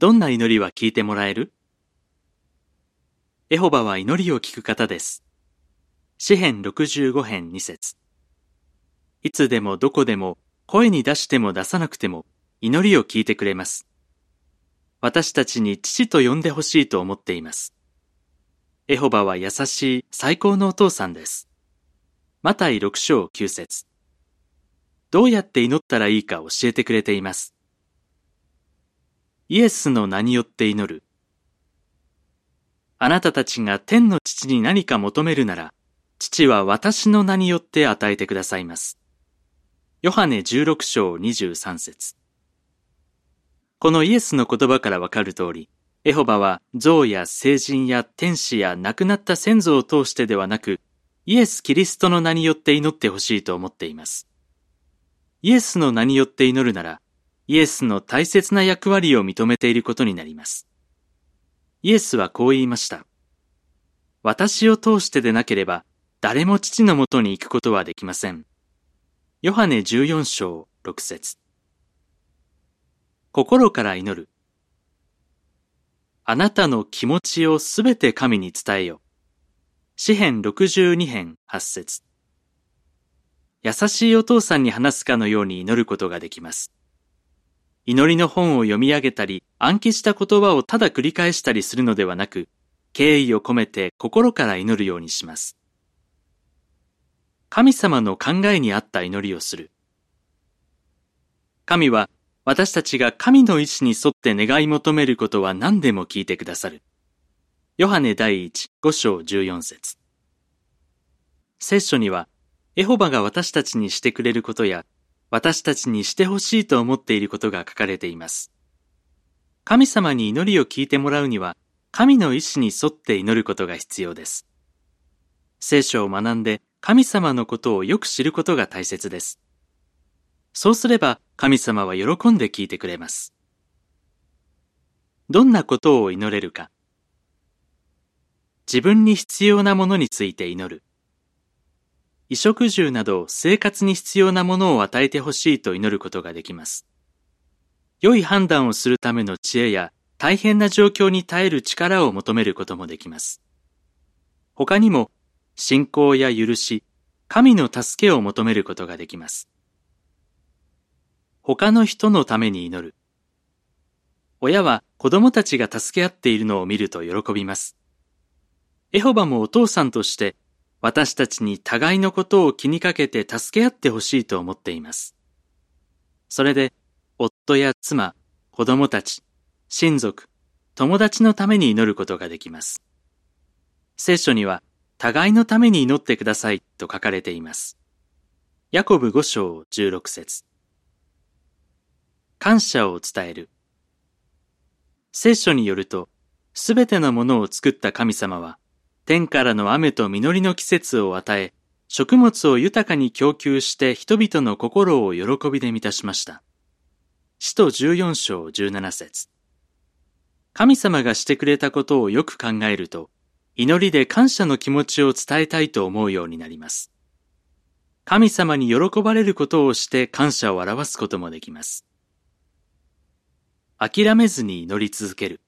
どんな祈りは聞いてもらえる？エホバは祈りを聞く方です。詩編65編2節いつでもどこでも声に出しても出さなくても祈りを聞いてくれます。私たちに父と呼んでほしいと思っています。エホバは優しい最高のお父さんです。マタイ6章9節どうやって祈ったらいいか教えてくれています。イエスの名によって祈る。あなたたちが天の父に何か求めるなら、父は私の名によって与えてくださいます。ヨハネ16章23節このイエスの言葉からわかる通り、エホバは像や聖人や天使や亡くなった先祖を通してではなく、イエス・キリストの名によって祈ってほしいと思っています。イエスの名によって祈るなら、イエスの大切な役割を認めていることになります。イエスはこう言いました。私を通してでなければ、誰も父のもとに行くことはできません。ヨハネ14章6節心から祈る。あなたの気持ちをすべて神に伝えよ。詩編62編8節優しいお父さんに話すかのように祈ることができます。祈りの本を読み上げたり、暗記した言葉をただ繰り返したりするのではなく、敬意を込めて心から祈るようにします。神様の考えに合った祈りをする。神は私たちが神の意志に沿って願い求めることは何でも聞いてくださる。ヨハネ第一五章十四節聖書には、エホバが私たちにしてくれることや、私たちにしてほしいと思っていることが書かれています。神様に祈りを聞いてもらうには、神の意志に沿って祈ることが必要です。聖書を学んで神様のことをよく知ることが大切です。そうすれば神様は喜んで聞いてくれます。どんなことを祈れるか。自分に必要なものについて祈る。衣食住など生活に必要なものを与えてほしいと祈ることができます。良い判断をするための知恵や大変な状況に耐える力を求めることもできます。他にも信仰や許し、神の助けを求めることができます。他の人のために祈る。親は子供たちが助け合っているのを見ると喜びます。エホバもお父さんとして私たちに互いのことを気にかけて助け合ってほしいと思っています。それで夫や妻、子供たち、親族、友達のために祈ることができます。聖書には互いのために祈ってくださいと書かれています。ヤコブ5章16節感謝を伝える。聖書によると、すべてのものを作った神様は、天からの雨と実りの季節を与え、食物を豊かに供給して人々の心を喜びで満たしました。使徒14章17節神様がしてくれたことをよく考えると、祈りで感謝の気持ちを伝えたいと思うようになります。神様に喜ばれることをして感謝を表すこともできます。諦めずに祈り続ける。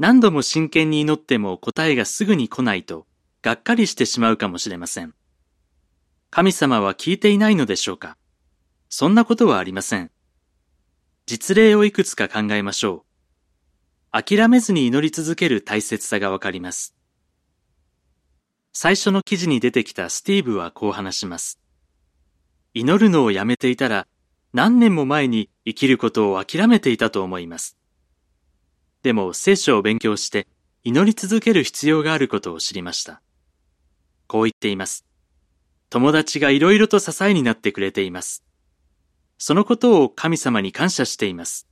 何度も真剣に祈っても答えがすぐに来ないと、がっかりしてしまうかもしれません。神様は聞いていないのでしょうか？そんなことはありません。実例をいくつか考えましょう。諦めずに祈り続ける大切さがわかります。最初の記事に出てきたスティーブはこう話します。祈るのをやめていたら何年も前に生きることを諦めていたと思います。でも聖書を勉強して祈り続ける必要があることを知りました。こう言っています。友達がいろいろと支えになってくれています。そのことを神様に感謝しています。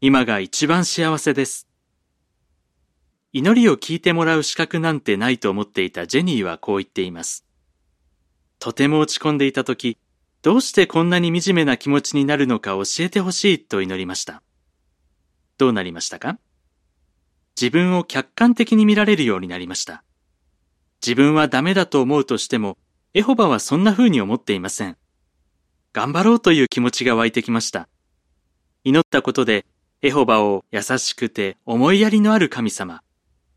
今が一番幸せです。祈りを聞いてもらう資格なんてないと思っていたジェニーはこう言っています。とても落ち込んでいた時、どうしてこんなに惨めな気持ちになるのか教えてほしいと祈りました。どうなりましたか？自分を客観的に見られるようになりました。自分はダメだと思うとしても、エホバはそんな風に思っていません。頑張ろうという気持ちが湧いてきました。祈ったことで、エホバを優しくて思いやりのある神様、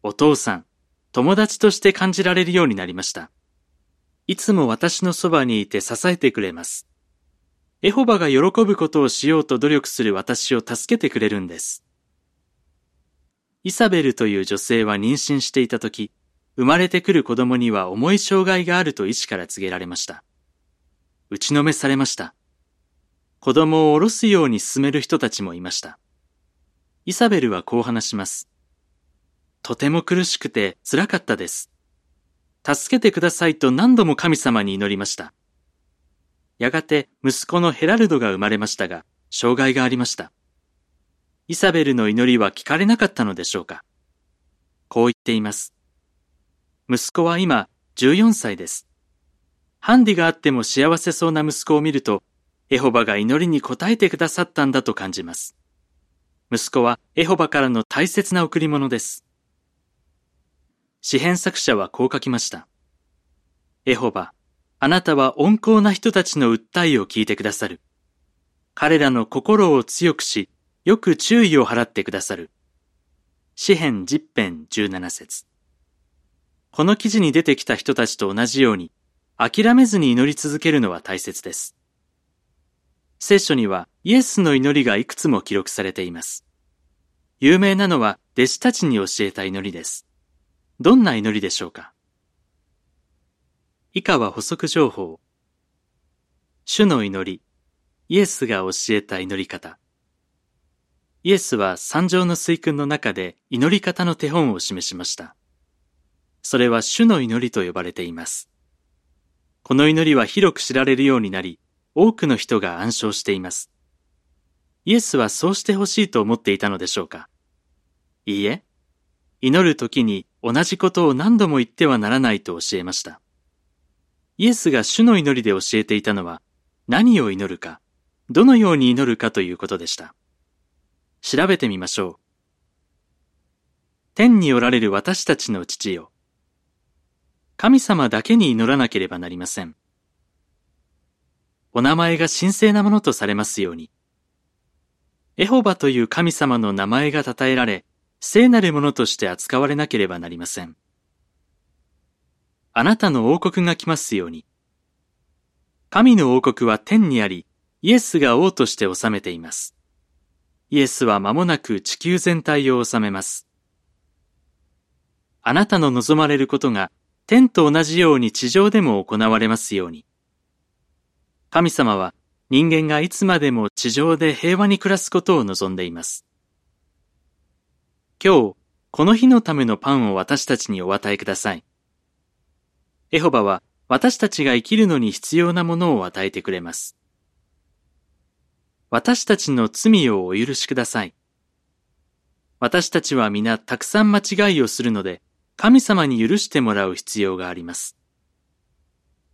お父さん、友達として感じられるようになりました。いつも私のそばにいて支えてくれます。エホバが喜ぶことをしようと努力する私を助けてくれるんです。イサベルという女性は妊娠していた時、生まれてくる子供には重い障害があると医師から告げられました。打ちのめされました。子供を下ろすように進める人たちもいました。イサベルはこう話します。とても苦しくて辛かったです。助けてくださいと何度も神様に祈りました。やがて息子のヘラルドが生まれましたが、障害がありました。イサベルの祈りは聞かれなかったのでしょうか？こう言っています。息子は今14歳です。ハンディがあっても幸せそうな息子を見ると、エホバが祈りに応えてくださったんだと感じます。息子はエホバからの大切な贈り物です。詩編作者はこう書きました。エホバ、あなたは温厚な人たちの訴えを聞いてくださる。彼らの心を強くし、よく注意を払ってくださる。詩編十編十七節この記事に出てきた人たちと同じように、諦めずに祈り続けるのは大切です。聖書にはイエスの祈りがいくつも記録されています。有名なのは弟子たちに教えた祈りです。どんな祈りでしょうか？以下は補足情報。主の祈り、イエスが教えた祈り方。イエスは三条の水訓の中で祈り方の手本を示しました。それは主の祈りと呼ばれています。この祈りは広く知られるようになり、多くの人が暗唱しています。イエスはそうしてほしいと思っていたのでしょうか？いいえ、祈る時に同じことを何度も言ってはならないと教えました。イエスが主の祈りで教えていたのは、何を祈るか、どのように祈るかということでした。調べてみましょう。天におられる私たちの父よ。神様だけに祈らなければなりません。お名前が神聖なものとされますように。エホバという神様の名前が称えられ、聖なるものとして扱われなければなりません。あなたの王国が来ますように。神の王国は天にあり、イエスが王として治めています。イエスは間もなく地球全体を治めます。あなたの望まれることが天と同じように地上でも行われますように。神様は人間がいつまでも地上で平和に暮らすことを望んでいます。今日、この日のためのパンを私たちにお与えください。エホバは私たちが生きるのに必要なものを与えてくれます。私たちの罪をお許しください。私たちは皆たくさん間違いをするので、神様に許してもらう必要があります。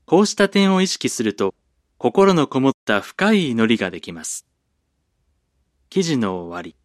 こうした点を意識すると、心のこもった深い祈りができます。記事の終わり。